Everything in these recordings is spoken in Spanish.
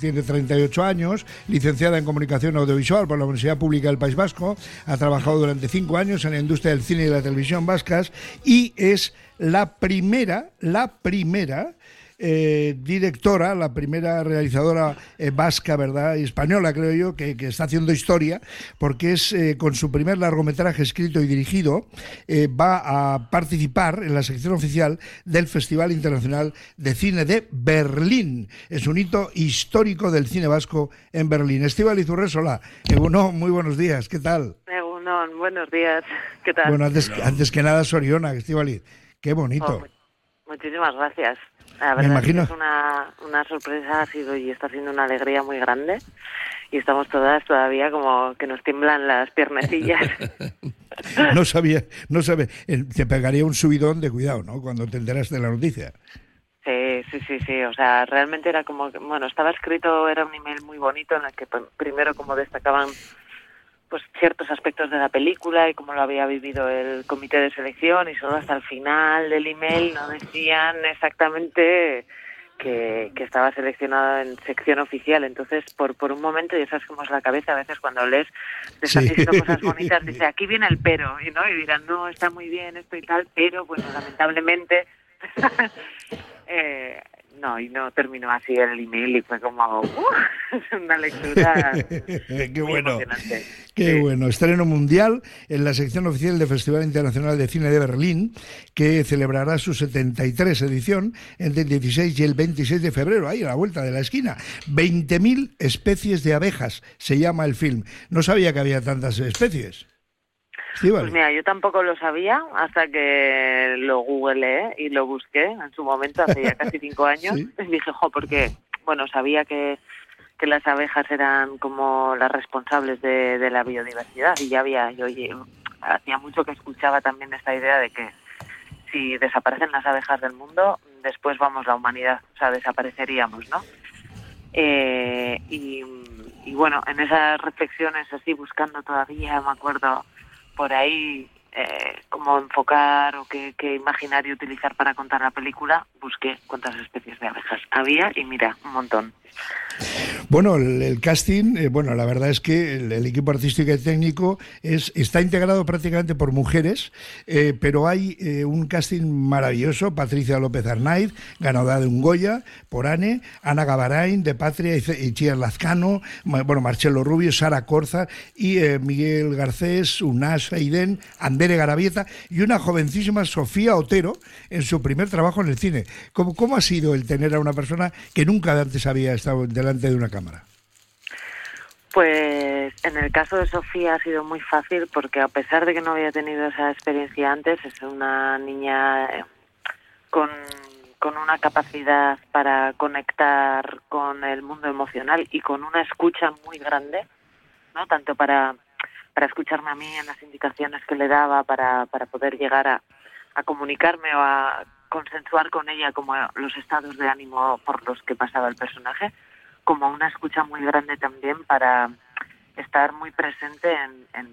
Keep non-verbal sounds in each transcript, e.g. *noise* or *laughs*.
Tiene 38 años, licenciada en Comunicación Audiovisual por la Universidad Pública del País Vasco, ha trabajado durante cinco años en la industria del cine y la televisión vascas y es la primera, la primera eh, directora, la primera realizadora eh, vasca, ¿verdad? Y española, creo yo, que, está haciendo historia, porque es eh, con su primer largometraje escrito y dirigido, va a participar en la sección oficial del Festival Internacional de Cine de Berlín. Es un hito histórico del cine vasco en Berlín. Estíbal Izurresola, Egunon, muy buenos días, ¿qué tal? Egunon, buenos días, ¿qué tal? Bueno, antes, que nada, Soriona, Estíbaliz, qué bonito. Oh, muchísimas gracias. La verdad Me imagino. Es, una, una sorpresa ha sido y está siendo una alegría muy grande y estamos todas todavía como que nos tiemblan las piernecillas. *laughs* no sabía, no sabía, te pegaría un subidón de cuidado, ¿no? Cuando te enteras de la noticia. Sí, sí, sí, sí, o sea, realmente era como, bueno, estaba escrito, era un email muy bonito en el que pues, primero como destacaban pues ciertos aspectos de la película y cómo lo había vivido el comité de selección y solo hasta el final del email no decían exactamente que, estaba seleccionado en sección oficial. Entonces, por, por un momento, y sabes cómo es la cabeza, a veces cuando lees, te diciendo cosas bonitas, dice, *laughs* aquí viene el pero, y, ¿no? y dirán, no, está muy bien esto y tal, pero, bueno, lamentablemente... *laughs* eh, no, y no terminó así el email y fue como *laughs* una lectura *laughs* Qué bueno. Qué bueno. Estreno mundial en la sección oficial del Festival Internacional de Cine de Berlín, que celebrará su 73 edición entre el 16 y el 26 de febrero, ahí a la vuelta de la esquina. 20.000 especies de abejas se llama el film. No sabía que había tantas especies. Pues mira, yo tampoco lo sabía hasta que lo googleé y lo busqué en su momento, hace ya casi *laughs* cinco años. Y dije, jo, porque, bueno, sabía que, que las abejas eran como las responsables de, de la biodiversidad y ya había, yo oye, hacía mucho que escuchaba también esta idea de que si desaparecen las abejas del mundo, después vamos la humanidad, o sea, desapareceríamos, ¿no? Eh, y, y bueno, en esas reflexiones así, buscando todavía, me acuerdo, por ahí eh, cómo enfocar o qué, qué, imaginario utilizar para contar la película, busqué cuántas especies de abejas había y mira, un montón. Bueno, el, casting, eh, bueno, la verdad es que el, equipo artístico y técnico es, está integrado prácticamente por mujeres, eh, pero hay eh, un casting maravilloso, Patricia López Arnaiz, ganadora de un Goya, por Ane, Ana Gavarain, de Patria y Chiar Lazcano, bueno, Marcelo Rubio, Sara Corza y Miguel Garcés, Unas Feiden, Andere Garavieta y una jovencísima Sofía Otero en su primer trabajo en el cine. ¿Cómo, cómo ha sido el tener a una persona que nunca antes había estado delante de una cámara? Pues en el caso de Sofía ha sido muy fácil porque a pesar de que no había tenido esa experiencia antes, es una niña eh, con, con una capacidad para conectar con el mundo emocional y con una escucha muy grande, ¿no? Tanto para, para escucharme a mí en las indicaciones que le daba, para, para poder llegar a, a comunicarme o a consensuar con ella como los estados de ánimo por los que pasaba el personaje como una escucha muy grande también para estar muy presente en,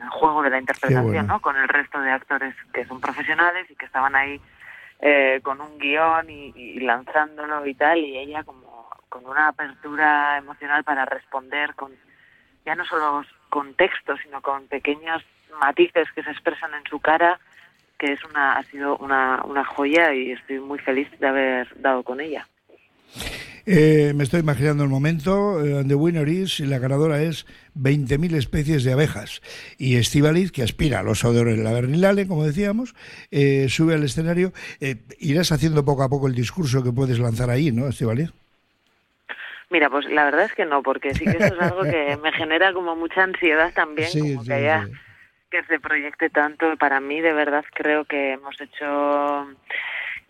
el juego de la interpretación, ¿no? Con el resto de actores que son profesionales y que estaban ahí eh, con un guion y, lanzándolo y tal, y ella como con una apertura emocional para responder con ya no solo con textos, sino con pequeños matices que se expresan en su cara, que es una ha sido una, una joya y estoy muy feliz de haber dado con ella. Eh, me estoy imaginando el momento. Eh, the winner is, y la ganadora es 20.000 especies de abejas. Y Estivaliz, que aspira a los odores de la Bernilale, como decíamos, eh, sube al escenario. irás haciendo poco a poco el discurso que puedes lanzar ahí, ¿no, Estivaliz? Mira, pues la verdad es que no, porque sí que eso es algo que *laughs* me genera como mucha ansiedad también, como que haya que se proyecte tanto. Para mí, de verdad, creo que hemos hecho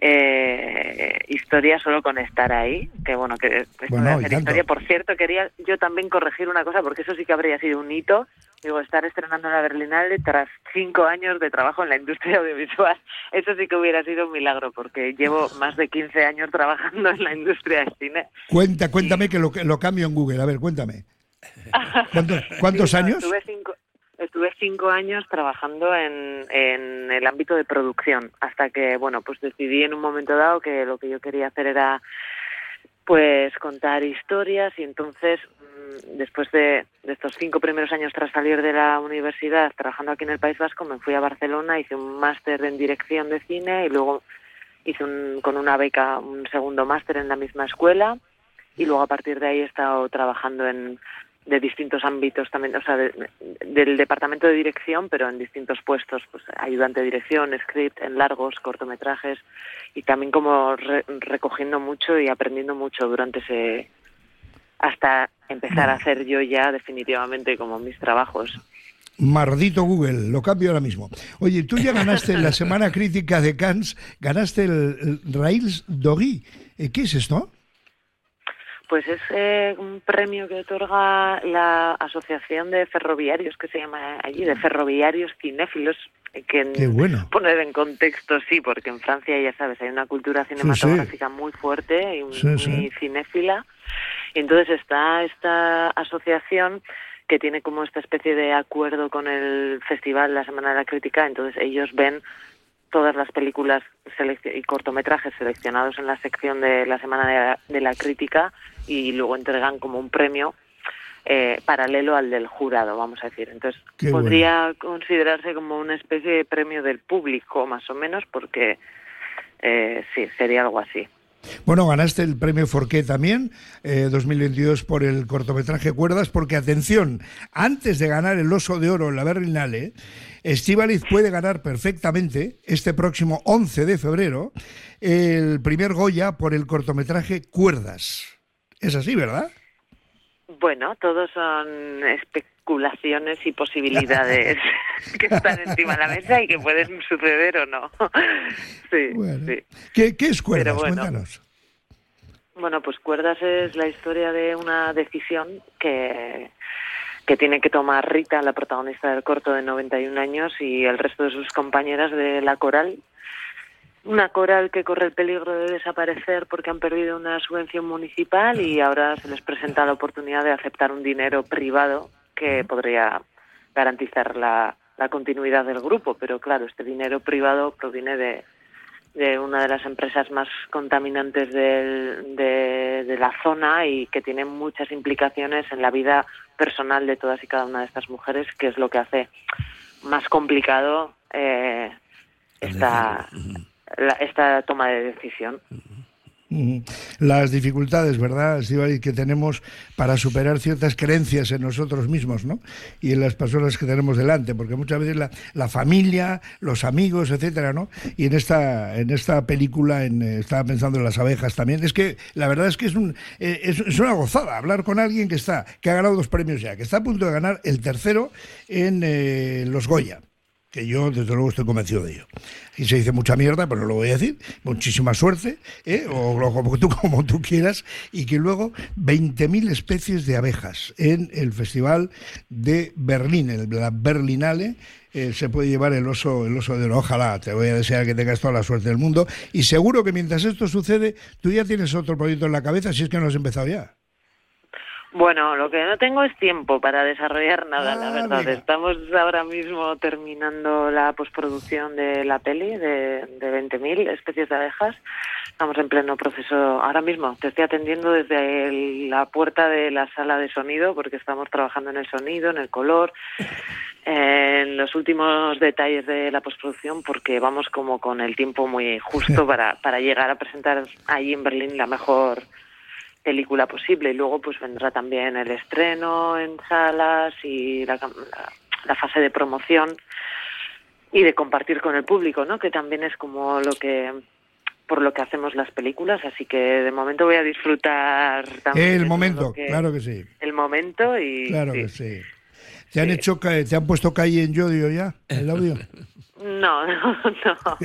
eh, historia solo con estar ahí, que bueno, que historia. Por cierto, quería yo también corregir una cosa, porque eso sí que habría sido un hito, digo, estar estrenando la Berlinale tras cinco años de trabajo en la industria *laughs* audiovisual. Eso sí que hubiera sido un milagro, porque llevo más de 15 años trabajando en la industria del cine. Cuenta, cuéntame que lo, lo cambio en Google, a ver, cuéntame. *laughs* ¿Cuántos, años? Estuve cinco años trabajando en, en el ámbito de producción, hasta que, bueno, pues decidí en un momento dado que lo que yo quería hacer era pues contar historias y entonces mm, después de, estos cinco primeros años tras salir de la universidad trabajando aquí en el País Vasco me fui a Barcelona hice un máster en dirección de cine y luego hice un, con una beca un segundo máster en la misma escuela y luego a partir de ahí he estado trabajando en de distintos ámbitos también, o sea, del departamento de dirección, pero en distintos puestos, pues ayudante de dirección, script, en largos, cortometrajes y también como recogiendo mucho y aprendiendo mucho durante ese hasta empezar a hacer yo ya definitivamente como mis trabajos. Mardito Google, lo cambio ahora mismo. Oye, tú ya ganaste en la *laughs* Semana Crítica de Cannes, ganaste el, Rails Dogui. Eh, ¿Qué es esto? Pues es eh, un premio que otorga la Asociación de Ferroviarios, que se llama allí, de Ferroviarios Cinéfilos. Que Qué bueno. Poner en contexto, sí, porque en Francia, ya sabes, hay una cultura cinematográfica muy fuerte y muy cinéfila. Y entonces está esta asociación que tiene como esta especie de acuerdo con el festival La Semana de la Crítica, entonces ellos ven todas las películas y cortometrajes seleccionados en la sección de la Semana de la, Crítica y luego entregan como un premio eh, paralelo al del jurado, vamos a decir. Entonces, podría considerarse como una especie de premio del público, más o menos, porque eh, sí, sería algo así. Bueno, ganaste el premio Forqué también, 2022 eh, por el cortometraje Cuerdas, porque atención, antes de ganar el Oso de Oro en la Berlinale, Estivaliz puede ganar perfectamente este próximo 11 de febrero el primer Goya por el cortometraje Cuerdas. Es así, ¿verdad? Bueno, todos son especulaciones y posibilidades *laughs* que están encima de la mesa y que pueden suceder o no. *laughs* sí, sí. ¿Qué, es Cuerdas? Cuéntanos. Bueno, pues Cuerdas es la historia de una decisión que que tiene que tomar Rita, la protagonista del corto de 91 años, y el resto de sus compañeras de la coral. Una coral que corre el peligro de desaparecer porque han perdido una subvención municipal y ahora se les presenta la oportunidad de aceptar un dinero privado que podría garantizar la, la continuidad del grupo. Pero claro, este dinero privado proviene de, de una de las empresas más contaminantes de, de, la zona y que tiene muchas implicaciones en la vida personal de todas y cada una de estas mujeres, que es lo que hace más complicado eh, esta, esta toma de decisión. Las dificultades, ¿verdad, que tenemos para superar ciertas creencias en nosotros mismos, ¿no? Y en las personas que tenemos delante, porque muchas veces la, la familia, los amigos, etcétera, ¿no? Y en esta, en esta película, en, eh, estaba pensando en las abejas también, es que la verdad es que es, un, eh, es, una gozada hablar con alguien que está, que ha ganado dos premios ya, que está a punto de ganar el tercero en eh, los Goya que yo desde luego estoy convencido de ello. Y se dice mucha mierda, pero lo voy a decir. Muchísima suerte, ¿eh? o, como, tú, como tú quieras, y que luego 20.000 especies de abejas en el Festival de Berlín, en la Berlinale, eh, se puede llevar el oso, el oso de oro. Ojalá, te voy a desear que tengas toda la suerte del mundo. Y seguro que mientras esto sucede, tú ya tienes otro proyecto en la cabeza, si es que no has empezado ya. Bueno, lo que no tengo es tiempo para desarrollar nada, la ah, verdad. Estamos ahora mismo terminando la postproducción de la peli de, de 20.000 especies de abejas. Estamos en pleno proceso ahora mismo. Te estoy atendiendo desde la puerta de la sala de sonido porque estamos trabajando en el sonido, en el color, en los últimos detalles de la postproducción porque vamos como con el tiempo muy justo *laughs* para, para llegar a presentar allí en Berlín la mejor película posible y luego pues vendrá también el estreno en salas y la, la, fase de promoción y de compartir con el público, ¿no? Que también es como lo que por lo que hacemos las películas, así que de momento voy a disfrutar también el momento, claro que sí. El momento y claro que sí. ¿Te han hecho te han puesto calle en Yodio ya el audio? *laughs* *laughs* No, no, *laughs* no.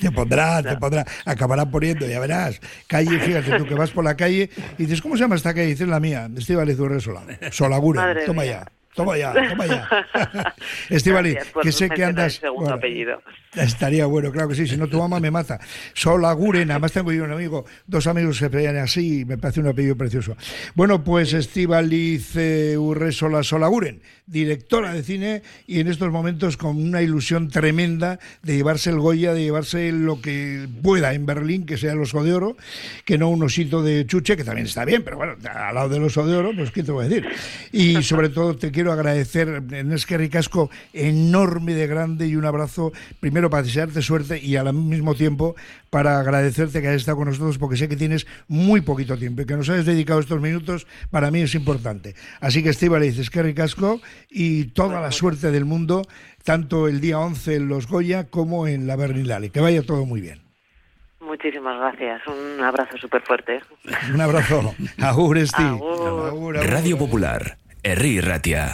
te pondrá, te pondrá. Acabarán poniendo, ya verás. Calle, fíjate tú que vas por la calle y dices, ¿cómo se llama esta calle? Dices la mía, Estíbaliz Urre Sola. *laughs* Solagura, toma ya. Toma ya, toma ya. *laughs* Estivali, que sé que andas... Segundo apellido. Estaría bueno, claro que sí, si no tu mamá me mata. Solaguren, además tengo yo un amigo, dos amigos que se veían así, me parece un apellido precioso. Bueno, pues Estivaliz Urresola Solaguren, directora de cine y en estos momentos con una ilusión tremenda de llevarse el Goya, de llevarse lo que pueda en Berlín, que sea el oso de oro, que no un osito de chuche, que también está bien, pero bueno, al lado del oso de oro, pues qué te voy a decir. Y sobre todo te quiero agradecer en este ricasco enorme de grande y un abrazo primero para desearte suerte y al mismo tiempo para agradecerte que hayas estado con nosotros porque sé que tienes muy poquito tiempo y que nos hayas dedicado estos minutos para mí es importante. Así que Estíbaliz, es que ricasco y toda la suerte del mundo, tanto el día 11 en Los Goya como en la Berlinale. Que vaya todo muy bien. Muchísimas gracias. Un abrazo súper fuerte. Un abrazo. *laughs* Agur, Esti. Agur. Agur, agur. Radio Popular, herri irratia.